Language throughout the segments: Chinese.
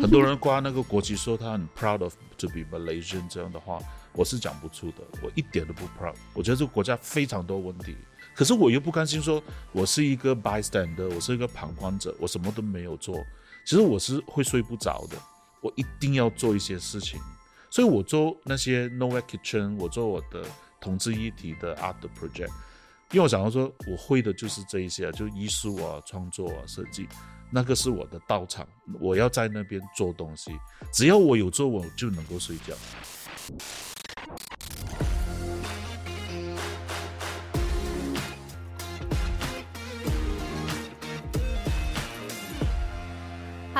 很多人挂那个国旗说他很 proud of to be Malaysian 这样的话，我是讲不出的，我一点都不 proud。我觉得这个国家非常多问题，可是我又不甘心说我是一个 bystander，我是一个旁观者，我什么都没有做。其实我是会睡不着的，我一定要做一些事情。所以我做那些 Nowhere Kitchen，我做我的同志议题的 art project，因为我想要说我会的就是这一些，就艺术啊、创作啊、设计，那个是我的道场，我要在那边做东西。只要我有做，我就能够睡觉。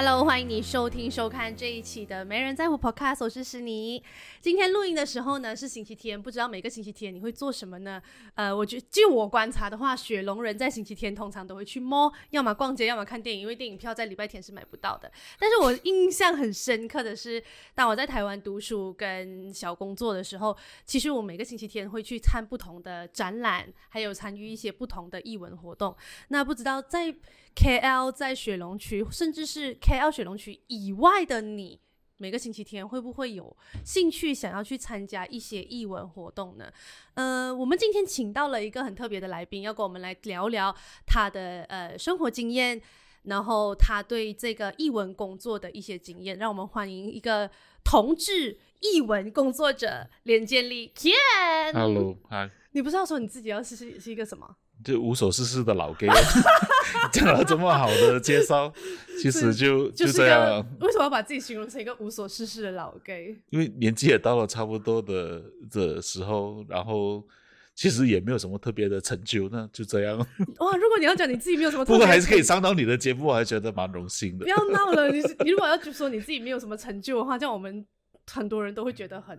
Hello，欢迎你收听收看这一期的《没人在乎 Podcast》，我是诗妮。今天录音的时候呢是星期天，不知道每个星期天你会做什么呢？呃，我觉据我观察的话，雪龙人在星期天通常都会去 mall，要么逛街，要么看电影，因为电影票在礼拜天是买不到的。但是我印象很深刻的是，当我在台湾读书跟小工作的时候，其实我每个星期天会去看不同的展览，还有参与一些不同的艺文活动。那不知道在 KL 在雪龙区，甚至是 KL 雪龙区以外的你，每个星期天会不会有兴趣想要去参加一些艺文活动呢？呃，我们今天请到了一个很特别的来宾，要跟我们来聊聊他的呃生活经验，然后他对这个译文工作的一些经验。让我们欢迎一个同志译文工作者连建立 Ken。Hello，嗨，你不是要说你自己要是是是一个什么？就无所事事的老 gay，讲了这么好的介绍，其实就就这样为什么要把自己形容成一个无所事事的老 gay？因为年纪也到了差不多的的时候，然后其实也没有什么特别的成就，那就这样。哇，如果你要讲你自己没有什么特别，不过还是可以上到你的节目，我还觉得蛮荣幸的不。要闹了。你你如果要就说你自己没有什么成就的话，这样我们很多人都会觉得很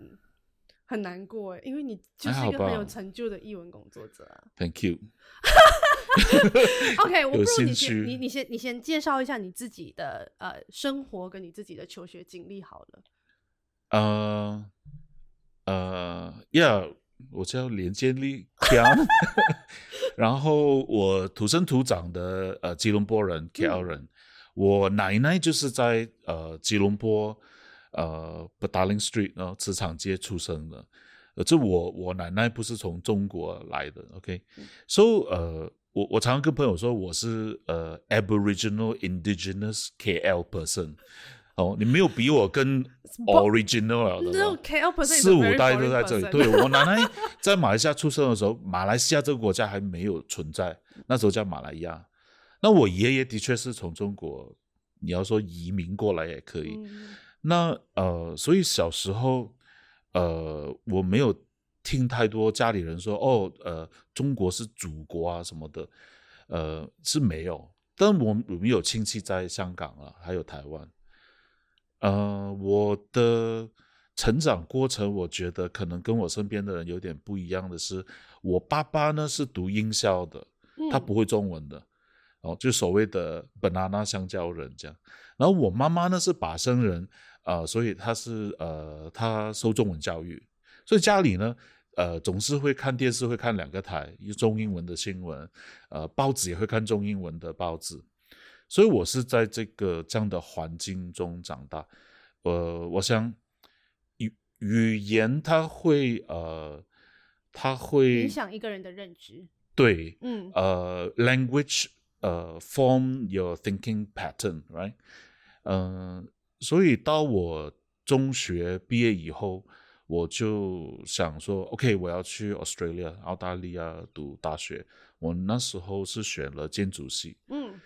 很难过哎，因为你就是一个很有成就的译文工作者啊。Thank you。OK，我不有如你先你你先你先介绍一下你自己的呃生活跟你自己的求学经历好了。呃呃，Yeah，我叫连建立强，然后我土生土长的呃吉隆坡人 KL 人，我奶奶就是在呃吉隆坡呃 b a d a l i n g Street 然后磁场街出生的。呃，这我我奶奶不是从中国来的，OK，so、呃，我我常常跟朋友说我是呃 Aboriginal Indigenous KL person，哦，你没有比我更 original 了的？KL person 四五代都在这里。对我奶奶在马来西亚出生的时候，马来西亚这个国家还没有存在，那时候叫马来亚。那我爷爷的确是从中国，你要说移民过来也可以。嗯那呃，所以小时候，呃，我没有听太多家里人说哦，呃，中国是祖国啊什么的，呃，是没有。但我我们有亲戚在香港啊，还有台湾。呃，我的成长过程，我觉得可能跟我身边的人有点不一样的是，我爸爸呢是读音校的，他嗯不会中文的，哦，就所谓的 banana 香蕉人这样。然后我妈妈呢是把生人，呃，所以他是呃，他受中文教育，所以家里呢，呃，总是会看电视，会看两个台，有中英文的新闻，呃，报纸也会看中英文的报纸，所以我是在这个这样的环境中长大。呃，我想语语言它会呃，它会影响一个人的认知。对，嗯呃，language 呃 form your thinking pattern，right？嗯、所以到我中学毕业以后，我就想说，OK，我要去 Australia 澳大利亚读大学。我那时候是选了建筑系，嗯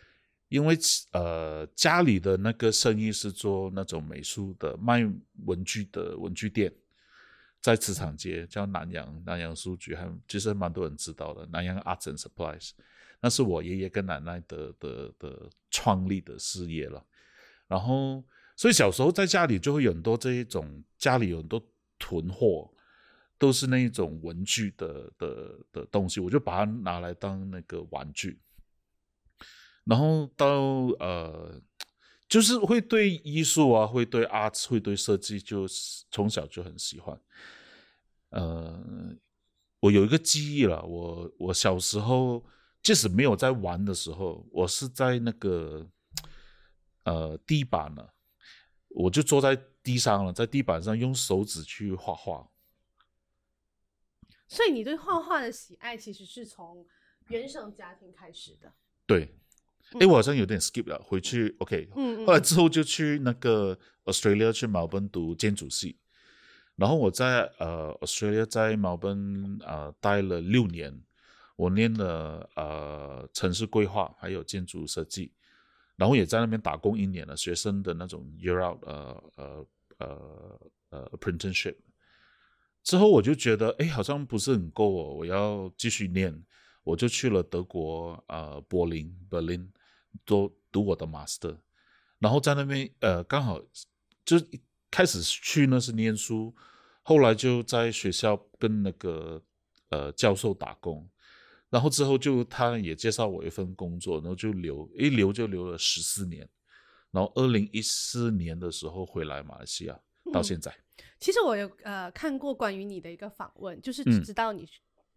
因为呃家里的那个生意是做那种美术的，卖文具的文具店，在磁场街叫南洋南洋书局，还其实蛮多人知道的，南洋 Arts and Supplies，那是我爷爷跟奶奶的的的创立的事业了。然后，所以小时候在家里就会有很多这一种，家里有很多囤货，都是那一种文具的的的东西，我就把它拿来当那个玩具。然后到呃，就是会对艺术啊，会对 arts，会对设计，就从小就很喜欢。呃，我有一个记忆了，我我小时候即使没有在玩的时候，我是在那个呃地板了，我就坐在地上了，在地板上用手指去画画。所以你对画画的喜爱其实是从原生家庭开始的。对，哎，我好像有点 skip 了，回去 OK。嗯后来之后就去那个 Australia 去墨尔本读建筑系，然后我在呃 Australia 在墨尔本呃待了六年，我念了呃城市规划还有建筑设计，然后也在那边打工一年了，学生的那种 year out 呃呃呃呃 apprenticeship。之后我就觉得，哎，好像不是很够哦，我要继续念，我就去了德国，呃，柏林 （Berlin） 读读我的 master，然后在那边，呃，刚好就开始去那是念书，后来就在学校跟那个呃教授打工，然后之后就他也介绍我一份工作，然后就留，一留就留了十四年，然后二零一四年的时候回来马来西亚，到现在。其实我有呃看过关于你的一个访问，就是只知道你、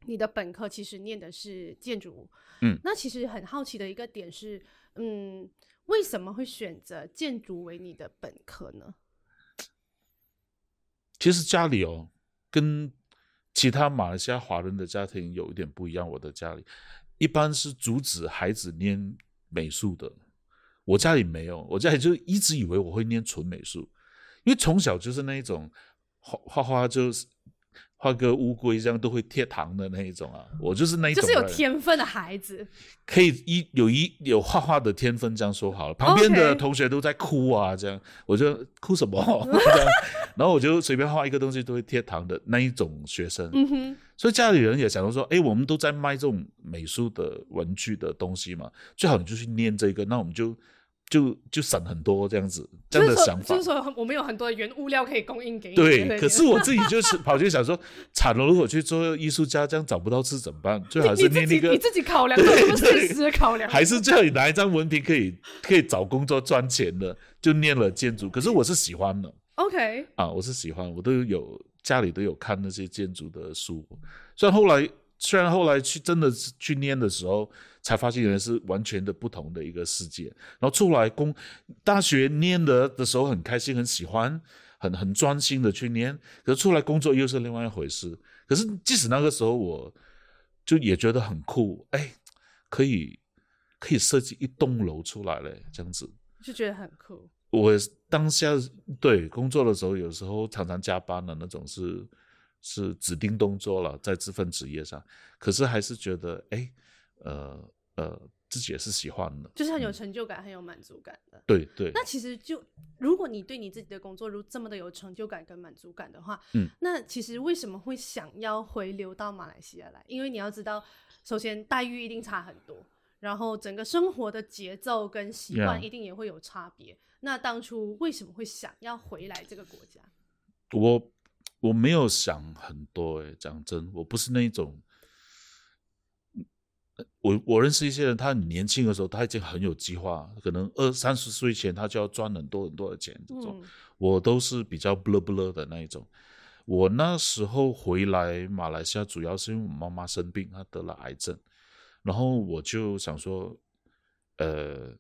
你的本科其实念的是建筑，嗯那其实很好奇的一个点是，嗯，为什么会选择建筑为你的本科呢？其实家里哦，跟其他马来西亚华人的家庭有一点不一样。我的家里一般是阻止孩子念美术的，我家里没有，我家里就一直以为我会念纯美术，因为从小就是那一种画画画就是画个乌龟这样都会贴糖的那一种啊，我就是那一种，就是有天分的孩子，可以一有一有画画的天分，这样说好了。旁边的同学都在哭啊，这样我就哭什么？然后我就随便画一个东西都会贴糖的那一种学生。嗯哼，所以家里人也想到说，哎，我们都在卖这种美术的文具的东西嘛，最好你就去念这个，那我们就就就省很多这样子这样的想法就是。说，我们有很多的原物料可以供应给你。对，可是我自己就是 跑去想说，惨了，如果去做艺术家，这样找不到吃怎么办？最好你是念那个你自己考量，做什么现实的考量？还是最好你拿一张文凭可以可以找工作赚钱的，就念了建筑。可是我是喜欢的 OK，啊，我是喜欢，我都有家里都有看那些建筑的书。虽然后来虽然后来去真的是去念的时候，才发现原来是完全的不同的一个世界。然后出来工大学念的的时候很开心，很喜欢，很很专心的去念。可是出来工作又是另外一回事。可是即使那个时候，我就也觉得很酷，哎，可以可以设计一栋楼出来嘞，这样子。就觉得很酷。我当下对工作的时候，有时候常常加班的那种是是指定动作了，在这份职业上，可是还是觉得哎，呃呃，自己也是喜欢的，就是很有成就感、很有满足感的。对对，那其实就如果你对你自己的工作如这么的有成就感跟满足感的话，嗯，那其实为什么会想要回流到马来西亚来？因为你要知道，首先待遇一定差很多，然后整个生活的节奏跟习惯一定也会有差别。那当初为什么会想要回来这个国家？我我没有想很多诶，讲真，我不是那一种。我我认识一些人，他很年轻的时候他已经很有计划，可能二三十岁前他就要赚很多很多的钱。这种、嗯我都是比较 blur blur 的那一种。我那时候回来马来西亚，主要是因为我妈妈生病，她得了癌症，然后我就想说，呃，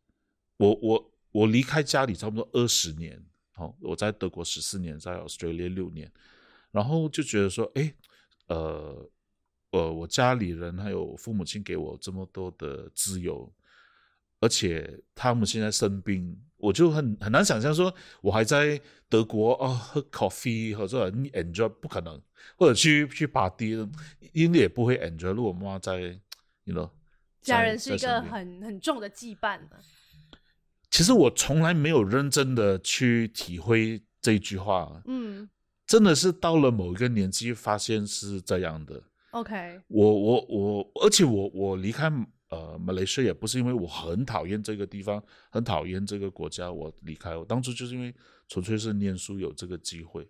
我我我离开家里差不多二十年，好、我在德国十四年，在 Australia 六年，然后就觉得说，哎，呃，呃，我家里人还有父母亲给我这么多的自由，而且他们现在生病，我就很很难想象说，我还在德国哦喝 coffee 或者 enjoy 不可能，或者去去 party，应该也不会 enjoy。如果妈妈在，you know，家在人是一个很很重的羁绊的。其实我从来没有认真的去体会这一句话，嗯真的是到了某一个年纪发现是这样的。，OK，我我我，而且我我离开呃马来西亚也不是因为我很讨厌这个地方，很讨厌这个国家，我离开。我当初就是因为纯粹是念书有这个机会，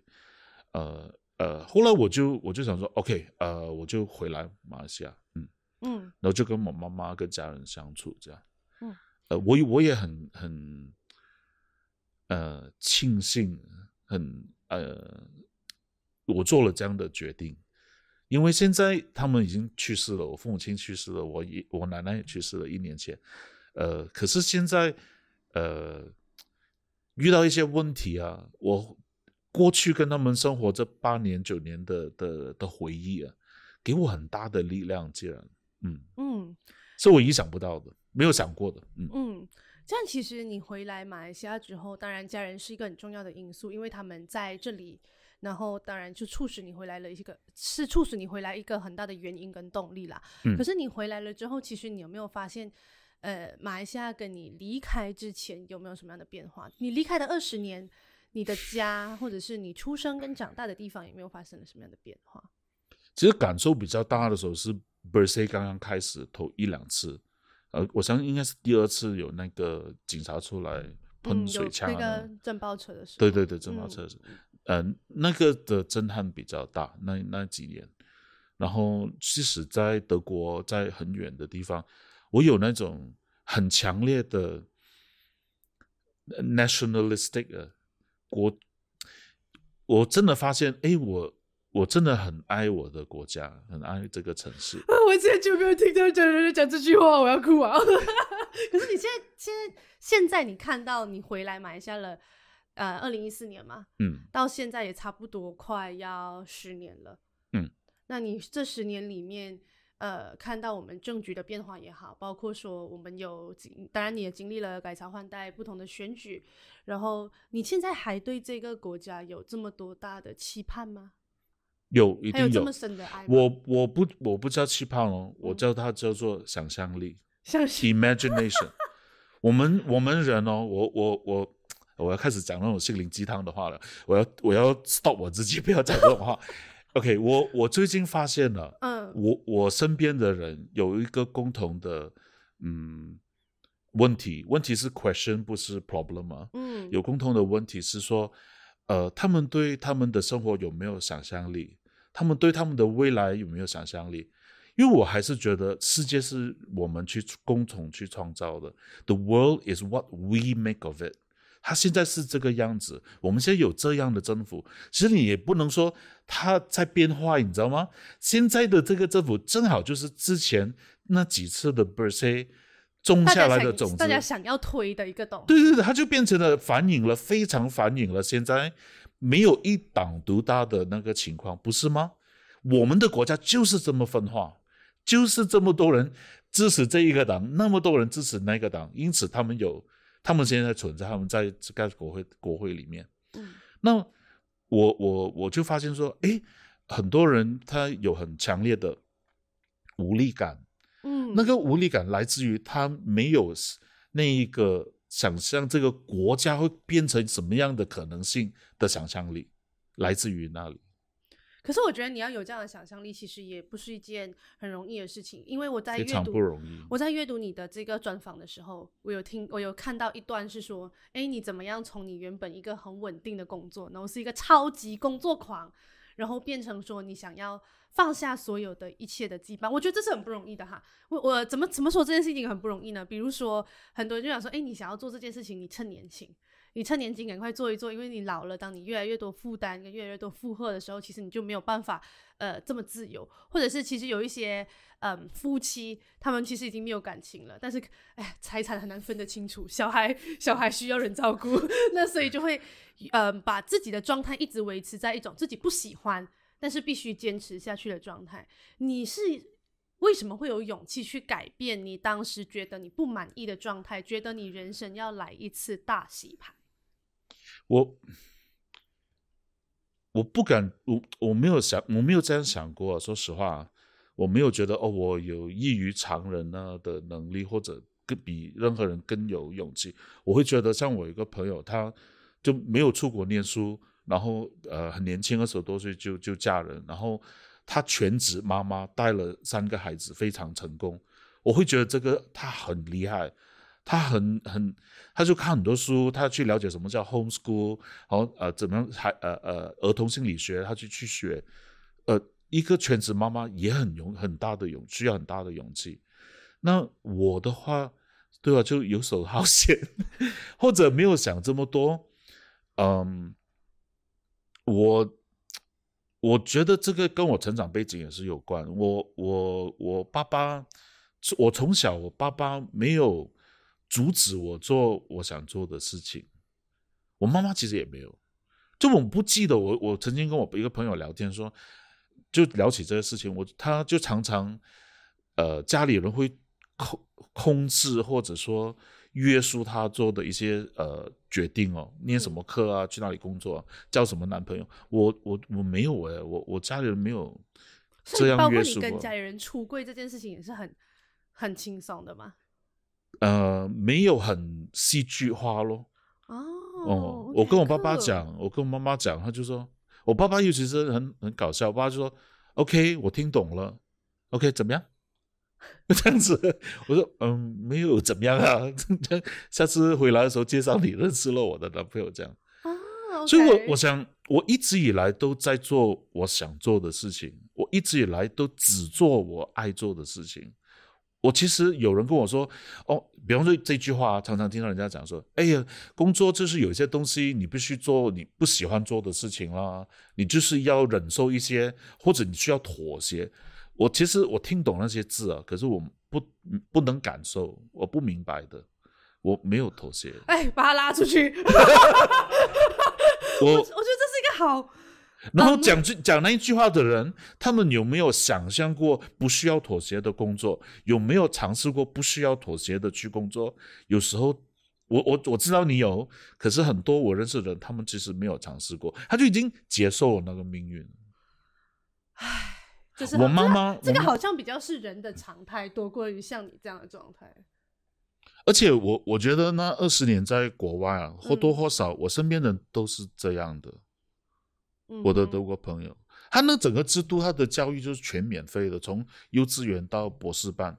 呃呃，后来我就我就想说，OK，呃，我就回来马来西亚，嗯，嗯然后就跟我妈妈跟家人相处这样，嗯，呃，我也我也很很呃庆幸，很呃，我做了这样的决定，因为现在他们已经去世了，我父母亲去世了，我也我奶奶也去世了，一年前，呃，可是现在呃，遇到一些问题啊，我过去跟他们生活这八年九年的的的回忆啊，给我很大的力量。竟然，嗯嗯，是我意想不到的，没有想过的。嗯嗯，这样其实你回来马来西亚之后，当然家人是一个很重要的因素，因为他们在这里，然后当然就促使你回来了一个，是促使你回来一个很大的原因跟动力啦。嗯可是你回来了之后，其实你有没有发现，呃，马来西亚跟你离开之前有没有什么样的变化？你离开的二十年，你的家或者是你出生跟长大的地方有没有发生了什么样的变化？其实感受比较大的时候是 b e r s e 刚刚开始头一两次，呃，我相信应该是第二次有那个警察出来喷水枪、那啊个震爆车的时候，对对对，正嗯毛车是，呃，那个的震撼比较大，那那几年。然后，即使在德国，在很远的地方，我有那种很强烈的 nationalistic 国，我真的发现，哎，我我真的很爱我的国家，很爱这个城市。我之前就没有听到讲人讲这句话，我要哭啊！可是你现在现在现在你看到你回来马来西亚了，呃，二零一四年嘛，嗯，到现在也差不多快要十年了。嗯，那你这十年里面，呃，看到我们政局的变化也好，包括说我们有经，当然你也经历了改朝换代、不同的选举，然后你现在还对这个国家有这么多大的期盼吗？有一定有还有这么。深的爱吗？我我不我不叫期盼哦，我嗯叫它叫做想象力。相信 imagination。我们我们人哦，我我我我要开始讲那种心灵鸡汤的话了。我要我要 stop 我自己，不要讲这种话。OK，我我最近发现了，嗯我我身边的人有一个共同的嗯问题，问题是 question 不是 problem 啊。嗯有共同的问题是说，呃，他们对他们的生活有没有想象力？他们对他们的未来有没有想象力？因为我还是觉得世界是我们去共同去创造的。The world is what we make of it。它现在是这个样子，我们现在有这样的政府，其实你也不能说他在变化，你知道吗？现在的这个政府正好就是之前那几次的 b e r s e 种下来的种子，想大家想要推的一个东西。对对对，他就变成了反映了，非常反映了现在没有一党独大的那个情况，不是吗？我们的国家就是这么分化，就是这么多人支持这一个党，那么多人支持那个党，因此他们有，他们现在存在，他们在这个国会国会里面。嗯那我我我就发现说，诶，很多人他有很强烈的无力感，嗯，那个无力感来自于他没有那一个想象这个国家会变成什么样的可能性的想象力，来自于那里。可是我觉得你要有这样的想象力，其实也不是一件很容易的事情，因为我在阅读。我在阅读你的这个专访的时候，我有听，我有看到一段是说，哎，你怎么样从你原本一个很稳定的工作，然后是一个超级工作狂，然后变成说你想要放下所有的一切的羁绊，我觉得这是很不容易的哈。我我怎么怎么说这件事情很不容易呢？比如说，很多人就想说，哎，你想要做这件事情，你趁年轻。你趁年轻赶快做一做，因为你老了，当你越来越多负担跟越来越多负荷的时候，其实你就没有办法呃这么自由，或者是其实有一些嗯夫妻他们其实已经没有感情了，但是哎财产很难分得清楚，小孩小孩需要人照顾，那所以就会嗯把自己的状态一直维持在一种自己不喜欢但是必须坚持下去的状态。你是为什么会有勇气去改变你当时觉得你不满意的状态，觉得你人生要来一次大洗牌？我我不敢，我我没有想，我没有这样想过。说实话，我没有觉得哦，我有异于常人呢的能力，或者更比任何人更有勇气。我会觉得，像我一个朋友，他就没有出国念书，然后呃很年轻，二十多岁就就嫁人，然后她全职妈妈带了三个孩子，非常成功。我会觉得这个他很厉害，他很很，他就看很多书，他去了解什么叫 homeschool，然后呃怎么样还呃呃儿童心理学，他就去学。呃，一个全职妈妈也很勇很大的勇，需要很大的勇气。那我的话，对吧，就游手好闲，或者没有想这么多。嗯，我我觉得这个跟我成长背景也是有关。我我我爸爸，我从小我爸爸没有阻止我做我想做的事情。我妈妈其实也没有。就我不记得我我曾经跟我一个朋友聊天说，就聊起这个事情，我他就常常呃家里人会控控制或者说约束他做的一些呃决定哦，念什么课啊，去哪里工作，啊，交什么男朋友，我我我没有哎，我我家里人没有这样约束过。跟家里人出柜这件事情也是很很轻松的吗？呃，没有很戏剧化咯。哦。哦，我跟我爸爸讲，我跟我妈妈讲，他就说，我爸爸尤其是很很搞笑，我爸就说，OK，我听懂了，OK，怎么样？这样子，我说，嗯，没有怎么样啊，下次回来的时候介绍你认识了我的男朋友，这样。啊，所以，我我想，我一直以来都在做我想做的事情，我一直以来都只做我爱做的事情。我其实有人跟我说，哦，比方说这句话，常常听到人家讲说，哎呀，工作就是有些东西你必须做你不喜欢做的事情啦，你就是要忍受一些，或者你需要妥协。我其实我听懂那些字啊，可是我不不能感受，我不明白的，我没有妥协。哎，把他拉出去。我我觉得这是一个好。然后讲句讲那一句话的人，他们有没有想象过不需要妥协的工作？有没有尝试过不需要妥协的去工作？有时候，我我我知道你有，可是很多我认识的人，他们其实没有尝试过，他就已经接受了那个命运。唉，就是我妈妈，这个好像比较是人的常态，多过于像你这样的状态。而且我我觉得那二十年在国外啊，或多或少，我身边人都是这样的。我的德国朋友，他那整个制度，他的教育就是全免费的，从幼稚园到博士班，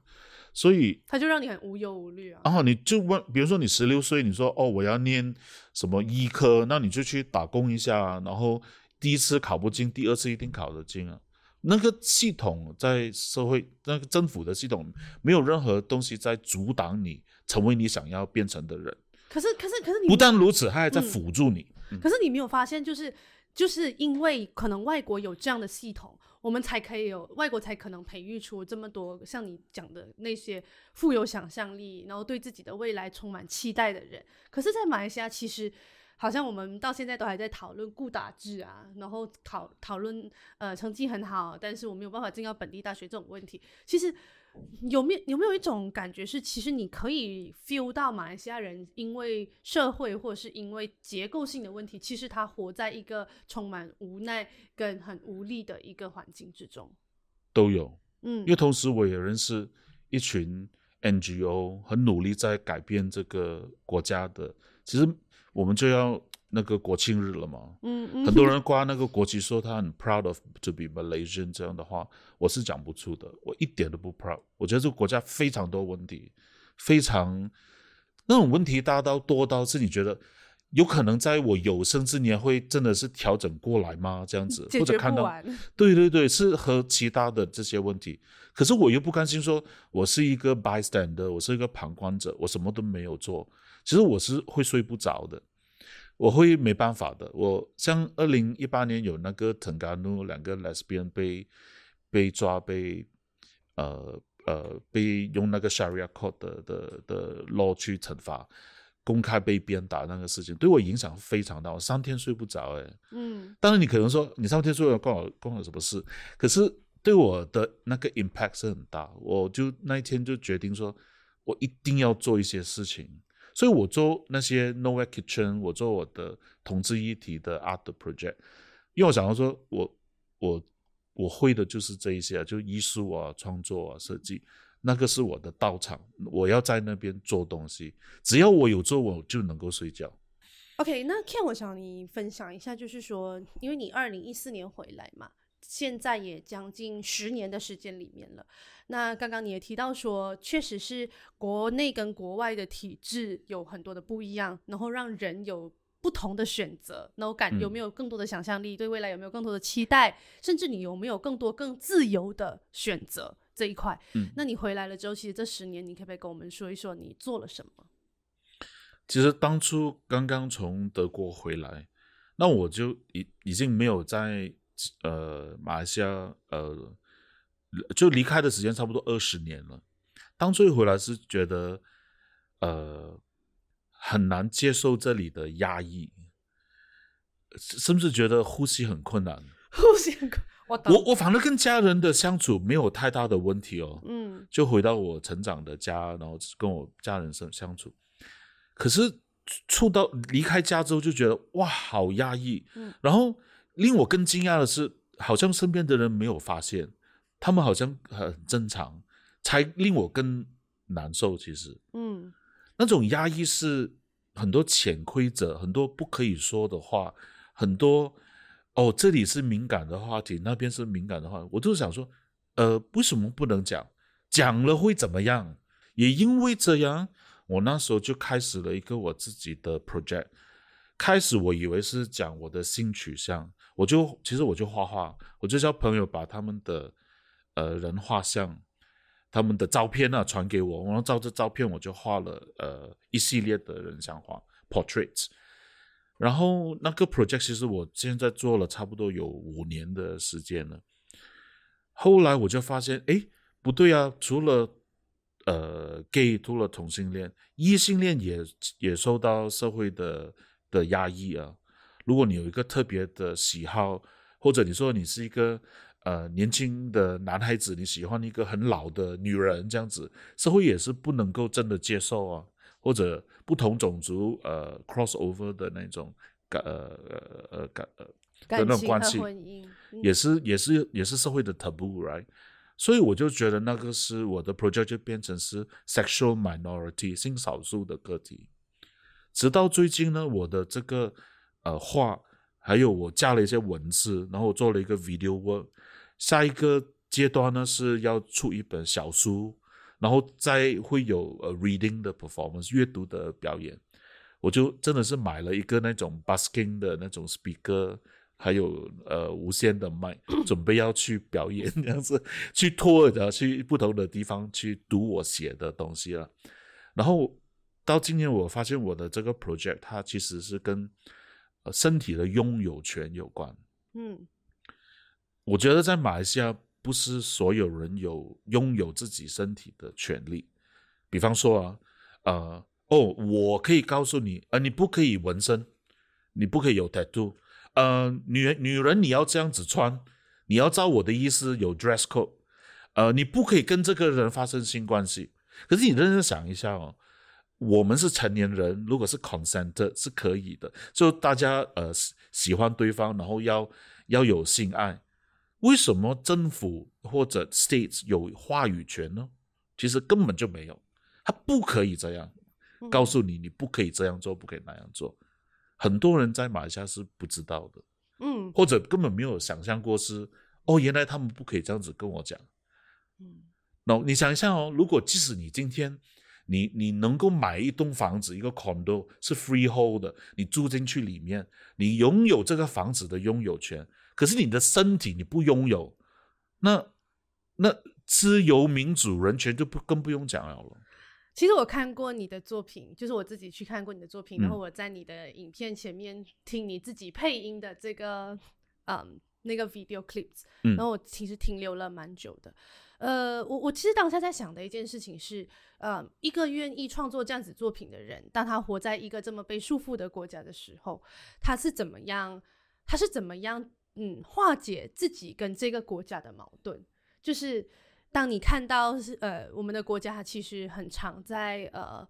所以他就让你很无忧无虑啊。然后你就问，比如说你十六岁，你说哦我要念什么医科，那你就去打工一下，然后第一次考不进，第二次一定考得进啊。那个系统在社会，那个政府的系统，没有任何东西在阻挡你成为你想要变成的人。可是可是可是你不但如此，他还在辅助你。可是你没有发现就是。就是因为可能外国有这样的系统，我们才可以有外国才可能培育出这么多像你讲的那些富有想象力，然后对自己的未来充满期待的人。可是，在马来西亚，其实好像我们到现在都还在讨论固打制啊，然后讨讨论呃成绩很好，但是我没有办法进到本地大学这种问题。其实。有没有有没有一种感觉是，其实你可以 feel 到马来西亚人因为社会或者是因为结构性的问题，其实他活在一个充满无奈跟很无力的一个环境之中。都有，嗯，因为同时我也认识一群 NGO，很努力在改变这个国家的。其实我们就要。那个国庆日了嘛，嗯嗯，很多人挂那个国旗，说他很 proud of to be Malaysian 这样的话，我是讲不出的，我一点都不 proud。我觉得这个国家非常多问题，非常那种问题大到多到是你觉得有可能在我有生之年会真的是调整过来吗？这样子或者看到，对对对，是和其他的这些问题，可是我又不甘心说，我是一个 bystander，我是一个旁观者，我什么都没有做，其实我是会睡不着的。我会没办法的。我像二零一八年有那个滕加努两个 lesbian 被被抓被呃呃被用那个 Sharia court 的的的 law 去惩罚，公开被鞭打那个事情，对我影响非常大，我三天睡不着哎。嗯，当然你可能说你三天睡不着关我关我什么事？可是对我的那个 impact 是很大，我就那一天就决定说，我一定要做一些事情。所以我做那些 Nowhere Kitchen，我做我的同志一体的 art project，因为我想要说，我我我会的就是这一些，就艺术啊、创作啊、设计，那个是我的道场，我要在那边做东西，只要我有做，我就能够睡觉。OK，那 Ken，我想你分享一下，就是说，因为你二零一四年回来嘛。现在也将近十年的时间里面了。那刚刚你也提到说，确实是国内跟国外的体制有很多的不一样，然后让人有不同的选择。那我感有没有更多的想象力？对未来有没有更多的期待？甚至你有没有更多更自由的选择这一块？嗯，那你回来了之后，其实这十年，你可不可以跟我们说一说你做了什么？其实当初刚刚从德国回来，那我就已已经没有在。呃，马来西亚呃，就离开的时间差不多二十年了。当初回来是觉得呃很难接受这里的压抑，甚至觉得呼吸很困难。呼吸很困。我我反而跟家人的相处没有太大的问题哦。嗯就回到我成长的家，然后跟我家人相相处。可是触到离开家之后，就觉得哇，好压抑。嗯然后令我更惊讶的是，好像身边的人没有发现，他们好像很正常，才令我更难受。其实嗯那种压抑是很多潜规则，很多不可以说的话，很多哦，这里是敏感的话题，那边是敏感的话，我就想说，呃，为什么不能讲？讲了会怎么样？也因为这样，我那时候就开始了一个我自己的 project。开始我以为是讲我的性取向，我就其实我就画画，我就叫朋友把他们的呃人画像、他们的照片啊传给我，然后照着照片我就画了呃一系列的人像画 portraits。然后那个 project 其实我现在做了差不多有五年的时间了。后来我就发现，哎，不对啊，除了呃 gay，除了同性恋，异性恋也也受到社会的的压抑啊。如果你有一个特别的喜好，或者你说你是一个呃年轻的男孩子，你喜欢一个很老的女人，这样子，社会也是不能够真的接受啊。或者不同种族呃 crossover 的那种感呃呃呃感呃的那种关系，也是也是也是社会的 taboo，right？所以我就觉得那个是我的 project 就变成是 sexual minority 性少数的个体。直到最近呢，我的这个呃画，还有我加了一些文字，然后我做了一个 video work。下一个阶段呢是要出一本小书，然后再会有呃 reading 的 performance 阅读的表演。我就真的是买了一个那种 busking 的那种 speaker，还有呃无线的麦，准备要去表演这样子，去 tour 的，去不同的地方去读我写的东西了。然后到今年，我发现我的这个 project 它其实是跟呃身体的拥有权有关。嗯我觉得在马来西亚，不是所有人有拥有自己身体的权利。比方说啊，呃，哦，我可以告诉你，呃，你不可以纹身，你不可以有 tattoo，呃，女女人你要这样子穿，你要照我的意思有 dress code，呃，你不可以跟这个人发生性关系。可是你认真想一下哦，我们是成年人，如果是 consent 是可以的，就大家呃喜喜欢对方，然后要要有性爱。为什么政府或者 states 有话语权呢？其实根本就没有，他不可以这样告诉你，你不可以这样做，不可以那样做。很多人在马来西亚是不知道的，嗯或者根本没有想象过是哦，原来他们不可以这样子跟我讲。嗯那、你想一下哦，如果即使你今天你你能够买一栋房子，一个 condo 是 freehold 的，你住进去里面，你拥有这个房子的拥有权，可是你的身体你不拥有，那那自由民主人权就不更不用讲了了。其实我看过你的作品，就是我自己去看过你的作品，嗯然后我在你的影片前面听你自己配音的这个嗯那个 video clips，嗯然后我其实停留了蛮久的。呃，我我其实当下在想的一件事情是，呃，一个愿意创作这样子作品的人，当他活在一个这么被束缚的国家的时候，他是怎么样？他是怎么样？嗯，化解自己跟这个国家的矛盾，就是当你看到是呃，我们的国家其实很常在呃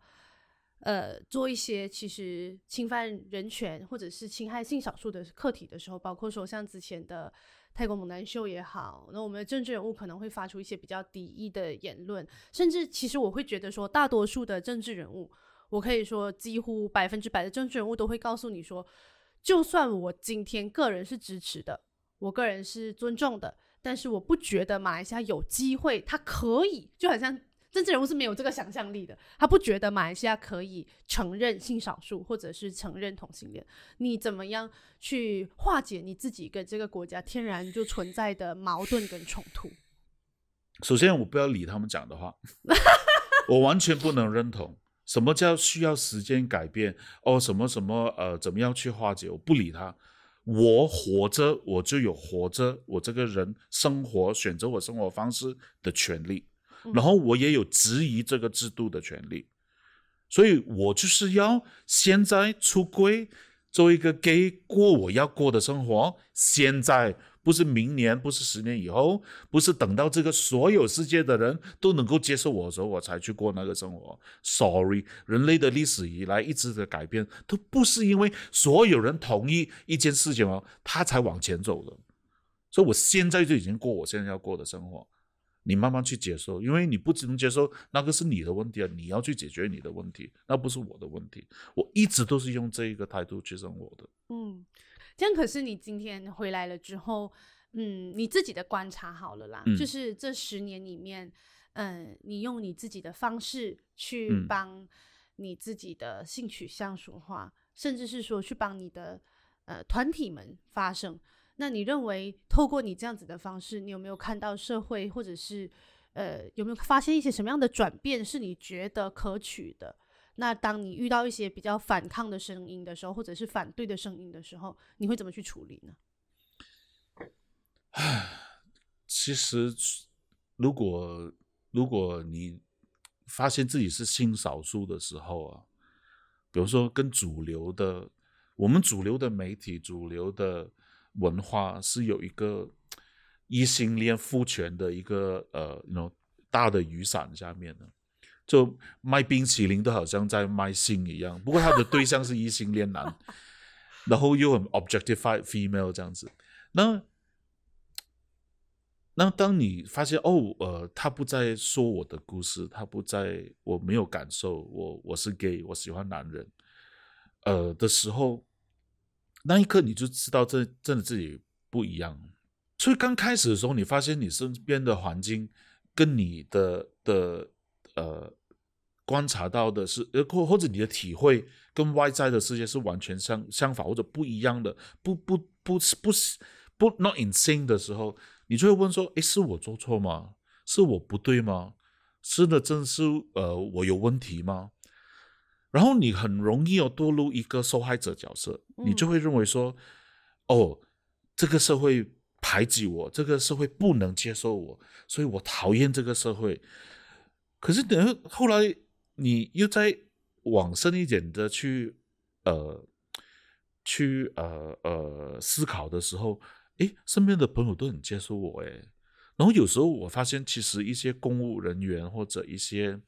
呃做一些其实侵犯人权或者是侵害性少数的课题的时候，包括说像之前的泰国猛男秀也好，那我们的政治人物可能会发出一些比较敌意的言论，甚至其实我会觉得说，大多数的政治人物，我可以说几乎百分之百的政治人物都会告诉你说，就算我今天个人是支持的，我个人是尊重的，但是我不觉得马来西亚有机会，他可以，就好像政治人物是没有这个想象力的，他不觉得马来西亚可以承认性少数或者是承认同性恋。你怎么样去化解你自己跟这个国家天然就存在的矛盾跟冲突？首先，我不要理他们讲的话，我完全不能认同。什么叫需要时间改变？哦，什么什么呃，怎么样去化解？我不理他。我活着，我就有活着我这个人生活选择我生活方式的权利，然后我也有质疑这个制度的权利。所以我就是要现在出柜，做一个 gay 过我要过的生活，现在不是明年，不是十年以后，不是等到这个所有世界的人都能够接受我的时候，我才去过那个生活。Sorry，人类的历史以来一直的改变，都不是因为所有人同意一件事情哦，他才往前走的。所以我现在就已经过我现在要过的生活。你慢慢去接受，因为你不能接受，那个是你的问题啊！你要去解决你的问题，那不是我的问题。我一直都是用这一个态度去生活的。嗯，这样可是你今天回来了之后，嗯，你自己的观察好了啦，就是这十年里面，嗯，你用你自己的方式去帮你自己的性取向说话，甚至是说去帮你的呃团体们发声。那你认为，透过你这样子的方式，你有没有看到社会，或者是呃，有没有发现一些什么样的转变，是你觉得可取的？那当你遇到一些比较反抗的声音的时候，或者是反对的声音的时候，你会怎么去处理呢？其实，如果如果你发现自己是性少数的时候啊，比如说跟主流的，我们主流的媒体，主流的。文化是有一个异性恋父权的一个呃，那种大的雨伞下面的，就卖冰淇淋都好像在卖性一样。不过他的对象是异性恋男，然后又很 objectified female 这样子。那那当你发现哦，呃，他不再说我的故事，他不再我没有感受，我我是 gay，我喜欢男人，呃的时候。那一刻你就知道，这真的自己不一样。所以刚开始的时候，你发现你身边的环境跟你的的呃观察到的是，或或者你的体会跟外在的世界是完全相相反或者不一样的，不不不不不 not insane 的时候，你就会问说：诶，是我做错吗？是我不对吗？是的，真是呃我有问题吗？然后你很容易哦堕入一个受害者角色，你就会认为说，哦，这个社会排挤我，这个社会不能接受我，所以我讨厌这个社会。可是等后来你又在往深一点的去呃去呃呃思考的时候，诶，身边的朋友都很接受我，诶。然后有时候我发现其实一些公务人员或者一些。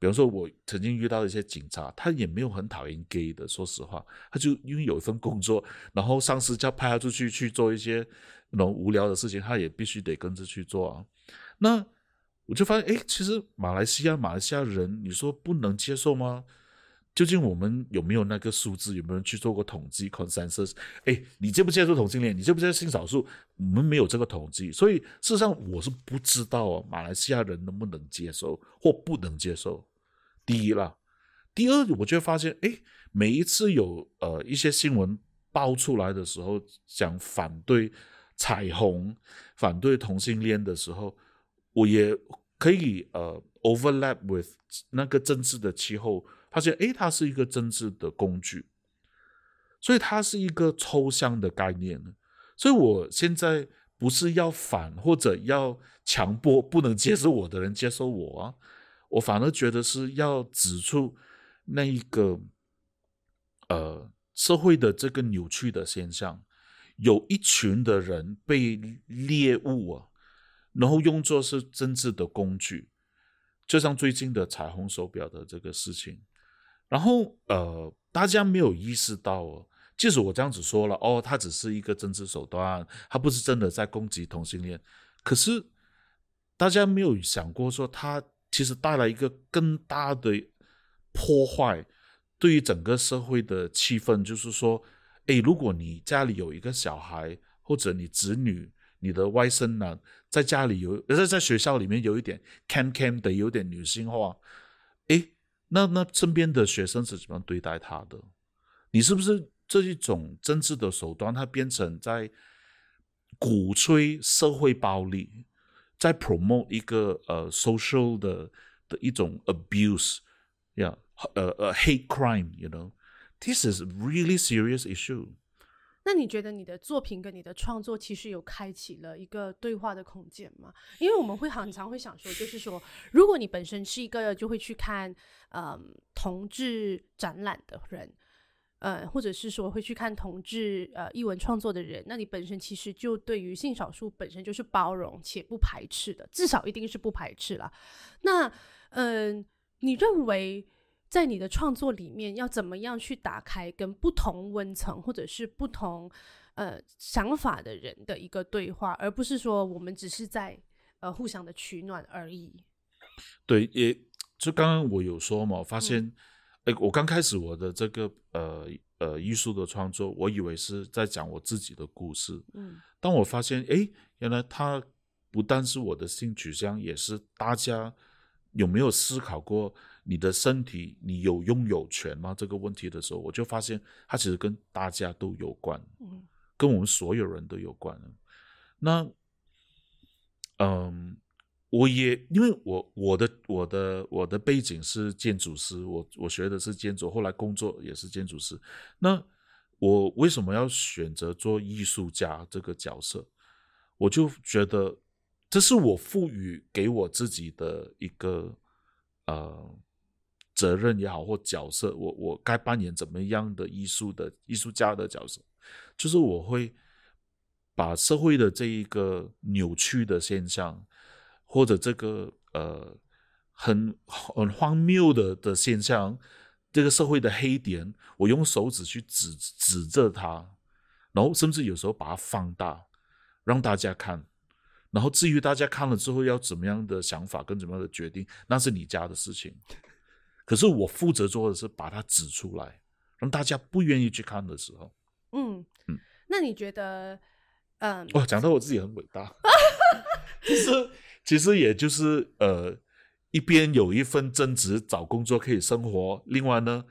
比方说，我曾经遇到一些警察，他也没有很讨厌 gay 的。说实话，他就因为有一份工作，然后上司叫派他出去去做一些那种无聊的事情，他也必须得跟着去做啊。那我就发现，哎，其实马来西亚马来西亚人，你说不能接受吗？究竟我们有没有那个数字？有没有人去做过统计？consensus？哎，你接不接受同性恋？你接不接受性少数？我们没有这个统计，所以事实上我是不知道马来西亚人能不能接受或不能接受。第一了，第二，我就发现，哎，每一次有呃一些新闻爆出来的时候，讲反对彩虹、反对同性恋的时候，我也可以呃 overlap with 那个政治的气候，发现，哎，它是一个政治的工具，所以它是一个抽象的概念。所以我现在不是要反或者要强迫不能接受我的人接受我啊。我反而觉得是要指出那一个呃社会的这个扭曲的现象，有一群的人被猎物啊，然后用作是政治的工具，就像最近的彩虹手表的这个事情，然后呃大家没有意识到哦，即使我这样子说了哦，它只是一个政治手段，它不是真的在攻击同性恋，可是大家没有想过说它。其实带来一个更大的破坏，对于整个社会的气氛，就是说，哎，如果你家里有一个小孩，或者你子女、你的外甥呢，在家里有，在在学校里面有一点 can can 的，有点女性化，哎，那那身边的学生是怎么对待他的？你是不是这一种政治的手段，它变成在鼓吹社会暴力？在 promote 一个呃 social 的的一种 abuse，yeah，呃呃 hate crime，you know，this is really serious issue。那你觉得你的作品跟你的创作其实有开启了一个对话的空间吗？因为我们会很常会想说，就是说，如果你本身是一个就会去看嗯同志展览的人。呃，或者是说会去看同志呃译文创作的人，那你本身其实就对于性少数本身就是包容且不排斥的，至少一定是不排斥啦。那嗯、你认为在你的创作里面要怎么样去打开跟不同温层或者是不同呃想法的人的一个对话，而不是说我们只是在呃互相的取暖而已。对，也就刚刚我有说嘛，我发嗯现，哎、我刚开始我的这个呃呃艺术的创作，我以为是在讲我自己的故事，嗯当我发现，哎，原来它不但是我的性取向，也是大家有没有思考过你的身体，你有拥有权吗？这个问题的时候，我就发现它其实跟大家都有关，嗯跟我们所有人都有关。那，嗯，我也因为我我的我的我的背景是建筑师，我我学的是建筑，后来工作也是建筑师。那我为什么要选择做艺术家这个角色？我就觉得这是我赋予给我自己的一个呃责任也好，或角色，我我该扮演怎么样的艺术的艺术家的角色，就是我会把社会的这一个扭曲的现象，或者这个呃很很荒谬的的现象，这个社会的黑点，我用手指去指指着它，然后甚至有时候把它放大，让大家看。然后至于大家看了之后要怎么样的想法跟怎么样的决定，那是你家的事情。可是我负责做的是把它指出来，让大家不愿意去看的时候。嗯嗯那你觉得，嗯，哇，讲到我自己很伟大，其实其实也就是呃，一边有一份正职找工作可以生活，另外呢，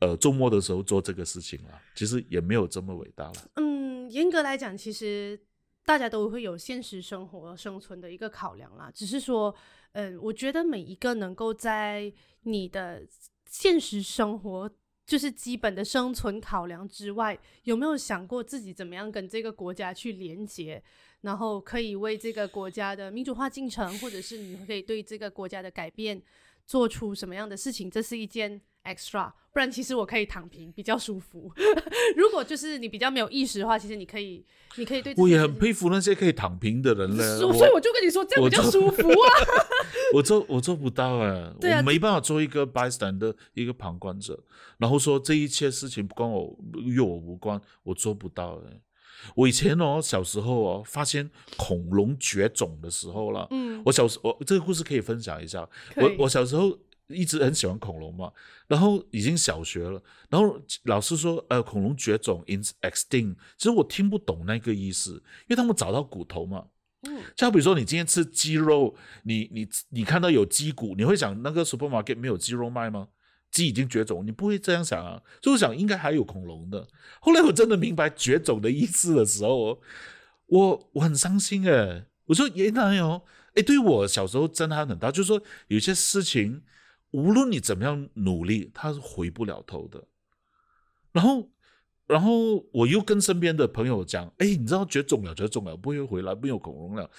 呃，周末的时候做这个事情了，其实也没有这么伟大了。嗯，严格来讲，其实大家都会有现实生活生存的一个考量啦。只是说，嗯，我觉得每一个能够在你的现实生活，就是基本的生存考量之外，有没有想过自己怎么样跟这个国家去连接，然后可以为这个国家的民主化进程，或者是你可以对这个国家的改变做出什么样的事情？这是一件 extra，不然其实我可以躺平比较舒服。如果就是你比较没有意识的话，其实你可以，你可以对我也很佩服那些可以躺平的人嘞。所所以我就跟你说，这样比较舒服啊。我做我做不到哎、对啊我没办法做一个 bystander 一个旁观者，然后说这一切事情不关我与我无关，我做不到哎、我以前哦，小时候哦，发现恐龙绝种的时候了，嗯，我小时我这个故事可以分享一下。我我小时候一直很喜欢恐龙嘛，然后已经小学了，然后老师说呃恐龙绝种 in extinct，其实我听不懂那个意思，因为他们找到骨头嘛。嗯就好比说，你今天吃鸡肉，你你你看到有鸡骨，你会想那个 supermarket 没有鸡肉卖吗？鸡已经绝种，你不会这样想啊。所以我想应该还有恐龙的。后来我真的明白绝种的意思的时候，我我很伤心哎。我说原来哦，哎，对我小时候震撼很大，就是说有些事情，无论你怎么样努力，它是回不了头的。然后，然后我又跟身边的朋友讲，哎，你知道绝种了，绝种了，不会回来，没有恐龙了。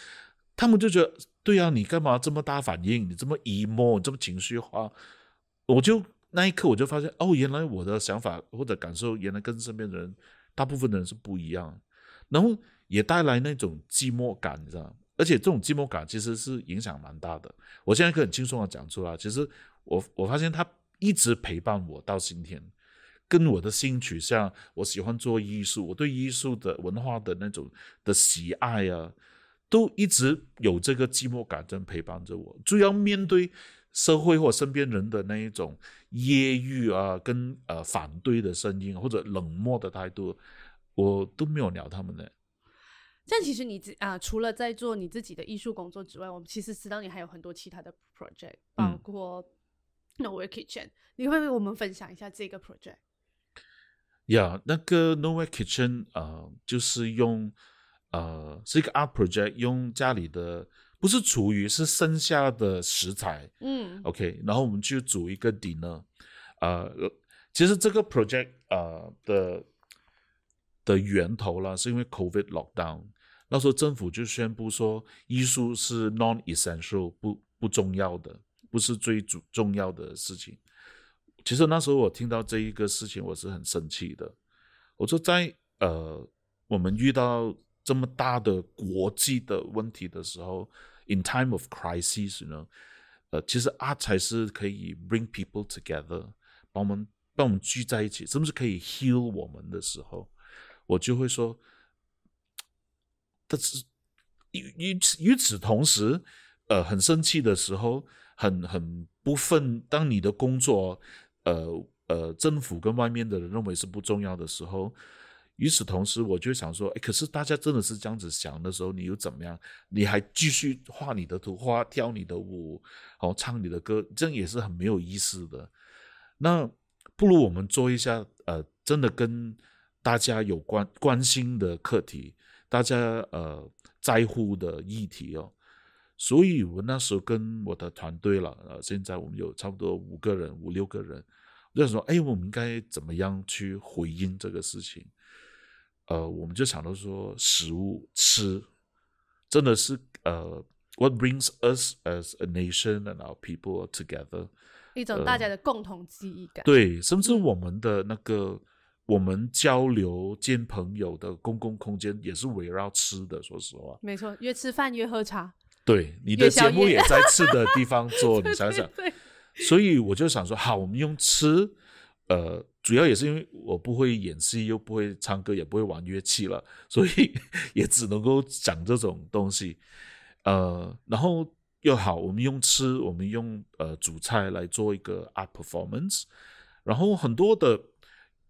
他们就觉得，对啊，你干嘛这么大反应？你这么 emo，你这么情绪化？我就那一刻我就发现，哦，原来我的想法或者感受，原来跟身边的人大部分的人是不一样，然后也带来那种寂寞感，你知道？而且这种寂寞感其实是影响蛮大的。我现在可以很轻松的讲出来，其实我我发现他一直陪伴我到今天。跟我的性取向，我喜欢做艺术，我对艺术的文化的那种的喜爱啊，都一直有这个寂寞感在陪伴着我。就要面对社会或身边人的那一种揶揄啊，跟呃反对的声音或者冷漠的态度，我都没有聊他们呢。但其实你自啊、除了在做你自己的艺术工作之外，我们其实知道你还有很多其他的 project，包嗯括 Nowhere Kitchen，、你会为我们分享一下这个 project？呀那个 Nowhere Kitchen 呃，就是用呃是一个 art project，用家里的不是厨余，是剩下的食材嗯，OK，然后我们去煮一个 dinner，呃，其实这个 project 呃的的源头啦，是因为 COVID lockdown，那时候政府就宣布说，艺术是 non essential 不不重要的，不是最主重要的事情。其实那时候我听到这一个事情，我是很生气的。我说在呃，我们遇到这么大的国际的问题的时候，in time of crisis 呢，呃，其实爱才是可以 bring people together，把我们把我们聚在一起，是不是可以 heal 我们的时候，我就会说，但是与与与此同时，呃，很生气的时候，很很不分，当你的工作，呃。呃，政府跟外面的人认为是不重要的时候，与此同时，我就想说，哎，可是大家真的是这样子想的时候，你又怎么样？你还继续画你的图画，跳你的舞，哦，唱你的歌，这样也是很没有意思的。那不如我们做一下，呃，真的跟大家有关关心的课题，大家呃在乎的议题哦。所以我那时候跟我的团队了，呃，现在我们有差不多五个人，五六个人。就说，哎，我们应该怎么样去回应这个事情？呃，我们就想到说，食物吃真的是呃，what brings us as a nation and our people together，一种大家的共同记忆感。对，甚至我们的那个我们交流见朋友的公共空间也是围绕吃的。说实话，没错，约吃饭，约喝茶。对，你的节目也在吃的地方做，你想想。所以我就想说，好，我们用吃，呃，主要也是因为我不会演戏，又不会唱歌，也不会玩乐器了，所以也只能够讲这种东西，呃，然后又好，我们用吃，我们用呃主菜来做一个 art performance，然后很多的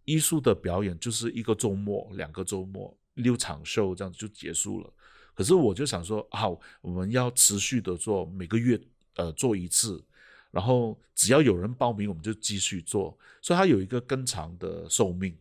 艺术的表演就是一个周末、两个周末、六场秀这样子就结束了。可是我就想说，好，我们要持续的做，每个月呃做一次。然后只要有人报名，我们就继续做，所以它有一个更长的寿命。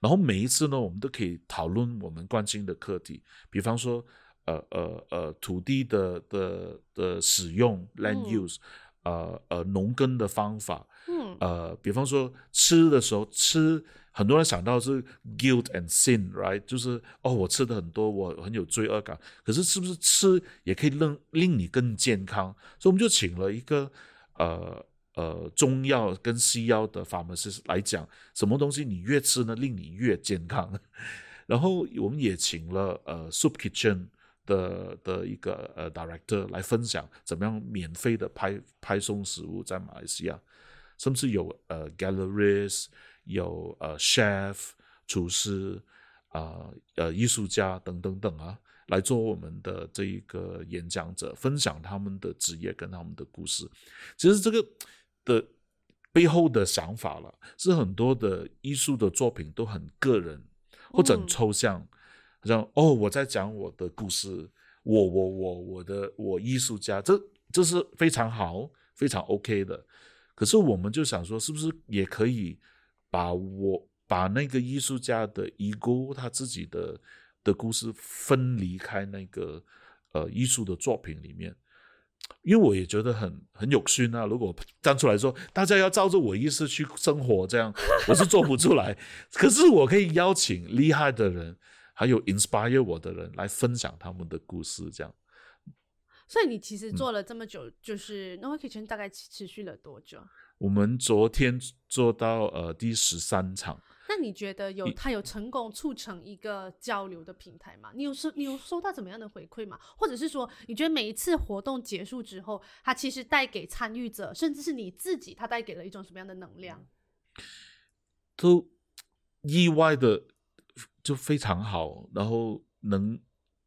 然后每一次呢，我们都可以讨论我们关心的课题，比方说，呃呃呃，土地的的的使用 （land use），呃呃，农耕的方法，嗯，呃，比方说吃的时候吃，很多人想到是 guilt and sin，right？就是哦，我吃的很多，我很有罪恶感。可是是不是吃也可以令令你更健康？所以我们就请了一个。呃呃，中药跟西药的法门是来讲，什么东西你越吃呢，令你越健康。然后我们也请了呃 Soup Kitchen 的的一个呃 director 来分享怎么样免费的拍拍送食物在马来西亚，甚至有呃 galleries，有呃 chef 厨师啊呃艺术家等等等啊。来做我们的这一个演讲者，分享他们的职业跟他们的故事。其实这个的背后的想法了，是很多的艺术的作品都很个人或者很抽象，好像哦我在讲我的故事，我我我我的我艺术家，这这是非常好非常 OK 的。可是我们就想说，是不是也可以把我把那个艺术家的遗孤他自己的。的故事分离开那个呃艺术的作品里面，因为我也觉得很很有趣啊。如果站出来说大家要照着我意思去生活，这样我是做不出来。可是我可以邀请厉害的人，还有 inspire 我的人来分享他们的故事，这样。所以你其实做了这么久，就是 No Kitchen 大概持续了多久？我们昨天做到呃第十三场。那你觉得有他有成功促成一个交流的平台吗？你有收你有收到怎么样的回馈吗？或者是说，你觉得每一次活动结束之后，它其实带给参与者，甚至是你自己，它带给了一种什么样的能量？都意外的就非常好，然后能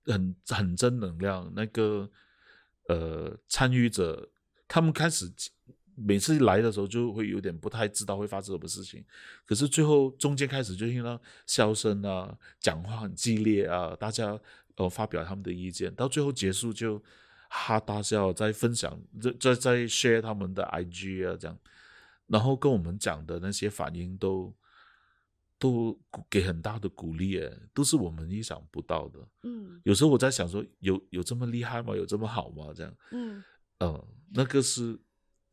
很很正能量。那个呃参与者他们开始。每次来的时候就会有点不太知道会发生什么事情，可是最后中间开始就听到笑声啊，讲话很激烈啊，大家呃发表他们的意见，到最后结束就哈大笑，在分享，在在在 share 他们的 IG 啊这样，然后跟我们讲的那些反应都都给很大的鼓励，哎，都是我们意想不到的。嗯，有时候我在想说，有有这么厉害吗？有这么好吗？这样，嗯，呃，那个是。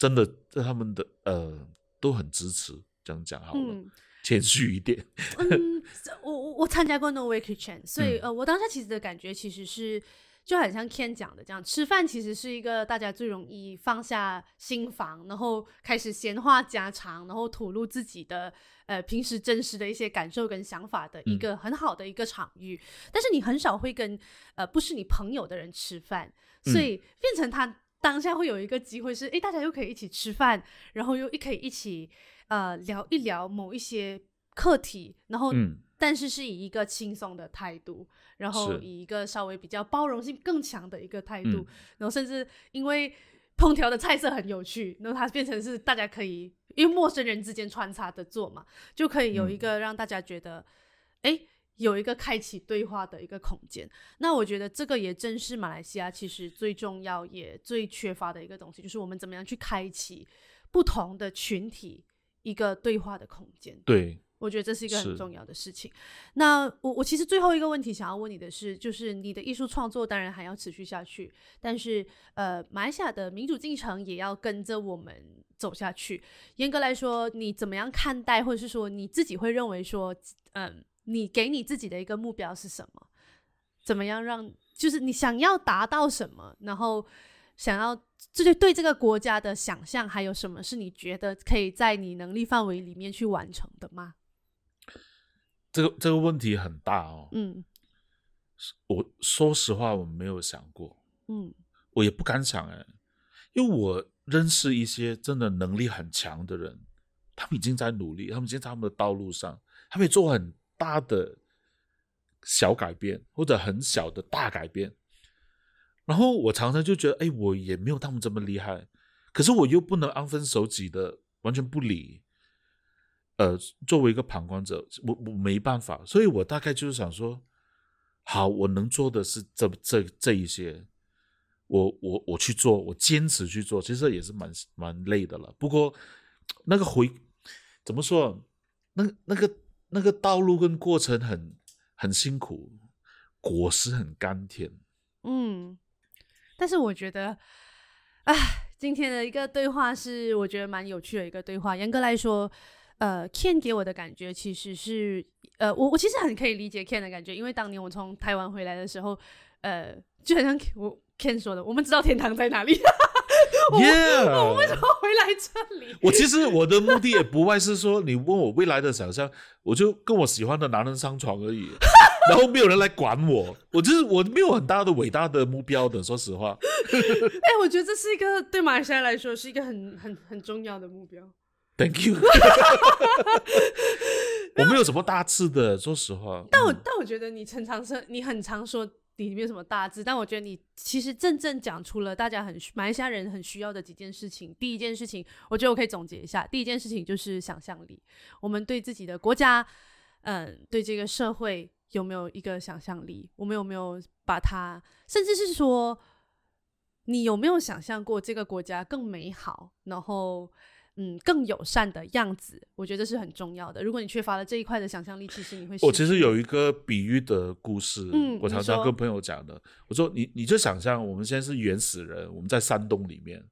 真的，在他们的呃都很支持，这样讲好了，谦虚一点。嗯，我我我参加过 No Way Kitchen，所以呃，我当下其实的感觉其实是，就很像 Ken 讲的这样，吃饭其实是一个大家最容易放下心房，然后开始闲话家常，然后吐露自己的呃平时真实的一些感受跟想法的一个很好的一个场域。但是你很少会跟呃不是你朋友的人吃饭，所以变成他当下会有一个机会是，诶，大家又可以一起吃饭，然后又一可以一起呃聊一聊某一些课题，然后嗯。但是是以一个轻松的态度，然后以一个稍微比较包容性更强的一个态度，嗯。然后甚至因为烹调的菜色很有趣，然后它变成是大家可以因为陌生人之间穿插的做嘛，就可以有一个让大家觉得，哎、有一个开启对话的一个空间。那我觉得这个也正是马来西亚其实最重要也最缺乏的一个东西，就是我们怎么样去开启不同的群体一个对话的空间。对，我觉得这是一个很重要的事情。那我我其实最后一个问题想要问你的是，就是你的艺术创作当然还要持续下去，但是呃，马来西亚的民主进程也要跟着我们走下去。严格来说，你怎么样看待，或者是说你自己会认为说，嗯，你给你自己的一个目标是什么？怎么样让就是你想要达到什么，然后想要就是对这个国家的想象，还有什么是你觉得可以在你能力范围里面去完成的吗？这个这个问题很大哦。嗯我说实话，我没有想过，嗯我也不敢想哎，因为我认识一些真的能力很强的人，他们已经在努力，他们已经在他们的道路上，他们也做很大的小改变，或者很小的大改变。然后我常常就觉得，哎，我也没有他们这么厉害，可是我又不能安分守己的完全不理。呃，作为一个旁观者，我我没办法，所以我大概就是想说，好，我能做的是这这这一些，我我我去做，我坚持去做，其实也是蛮蛮累的了。不过那个回怎么说，那那个那个道路跟过程很很辛苦，果实很甘甜。嗯，但是我觉得，唉，今天的一个对话是我觉得蛮有趣的一个对话。严格来说，呃，Ken 给我的感觉其实是，呃，我我其实很可以理解 Ken 的感觉，因为当年我从台湾回来的时候，呃，就好像我 Ken 说的，我们知道天堂在哪里，我们为什么回来这里？我其实我的目的也不外是说，你问我未来的想象，我就跟我喜欢的男人上床而已，然后没有人来管我，我就是我没有很大的伟大的目标的，说实话。哎、我觉得这是一个对马来西亚来说是一个很很很重要的目标。Thank you。我没有什么大志的，说实话。但我嗯但我觉得你常常说，你很常说你没有什么大志，但我觉得你其实真正讲出了大家很需马来西亚人很需要的几件事情。第一件事情，我觉得我可以总结一下，第一件事情就是想象力。我们对自己的国家，嗯，对这个社会有没有一个想象力？我们有没有把它，甚至是说，你有没有想象过这个国家更美好？然后。嗯，更友善的样子，我觉得是很重要的。如果你缺乏了这一块的想象力，其实你会我其实有一个比喻的故事，嗯我常常跟朋友讲的。我说你你就想象我们现在是原始人，我们在山洞里面，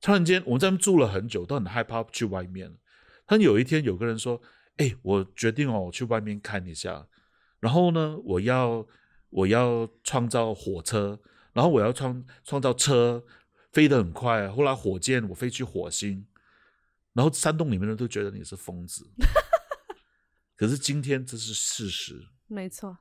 突然间我们在那住了很久，都很害怕去外面。但有一天有个人说：“哎，我决定哦，我去外面看一下。然后呢，我要我要创造火车，然后我要创创造车飞得很快。后来火箭我飞去火星，然后山洞里面的人都觉得你是疯子。可是今天这是事实。没错，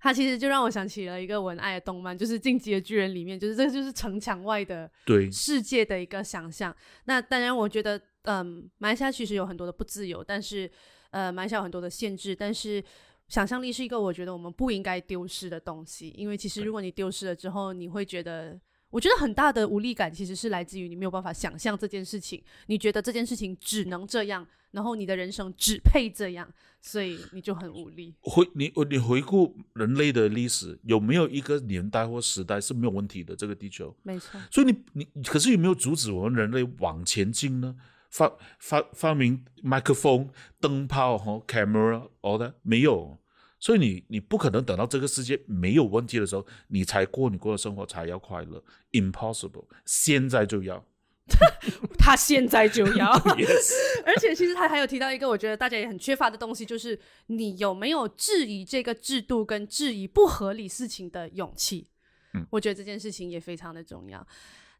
它其实就让我想起了一个文爱的动漫，就是《进击的巨人》里面，就是这就是城墙外的对，世界的一个想象。那当然，我觉得，嗯，马来西亚其实有很多的不自由，但是，呃，马来西亚有很多的限制，但是想象力是一个我觉得我们不应该丢失的东西，因为其实如果你丢失了之后，你会觉得。我觉得很大的无力感其实是来自于你没有办法想象这件事情，你觉得这件事情只能这样，然后你的人生只配这样，所以你就很无力。回你你回顾人类的历史，有没有一个年代或时代是没有问题的？这个地球，没错，所以你你可是有没有阻止我们人类往前进呢？发发发明麦克风、灯泡和 camera all that 没有，所以你你不可能等到这个世界没有问题的时候，你才过你过的生活才要快乐，impossible，现在就要。他现在就要。而且其实他还有提到一个我觉得大家也很缺乏的东西，就是你有没有质疑这个制度跟质疑不合理事情的勇气。嗯我觉得这件事情也非常的重要。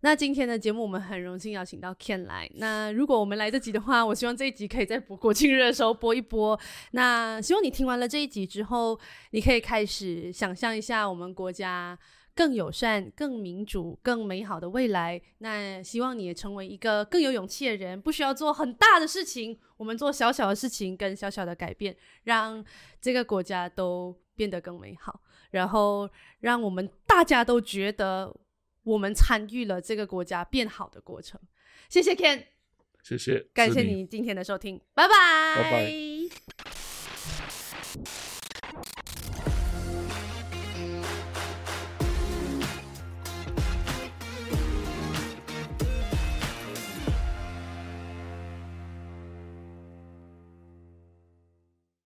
那今天的节目我们很荣幸邀请到 Ken 来。那如果我们来得及的话，我希望这一集可以在国庆日的时候播一播。那希望你听完了这一集之后，你可以开始想象一下我们国家更友善、更民主、更美好的未来。那希望你也成为一个更有勇气的人，不需要做很大的事情，我们做小小的事情跟小小的改变，让这个国家都变得更美好，然后让我们大家都觉得我们参与了这个国家变好的过程。谢谢 ken 谢谢感谢你。今天的收听拜拜。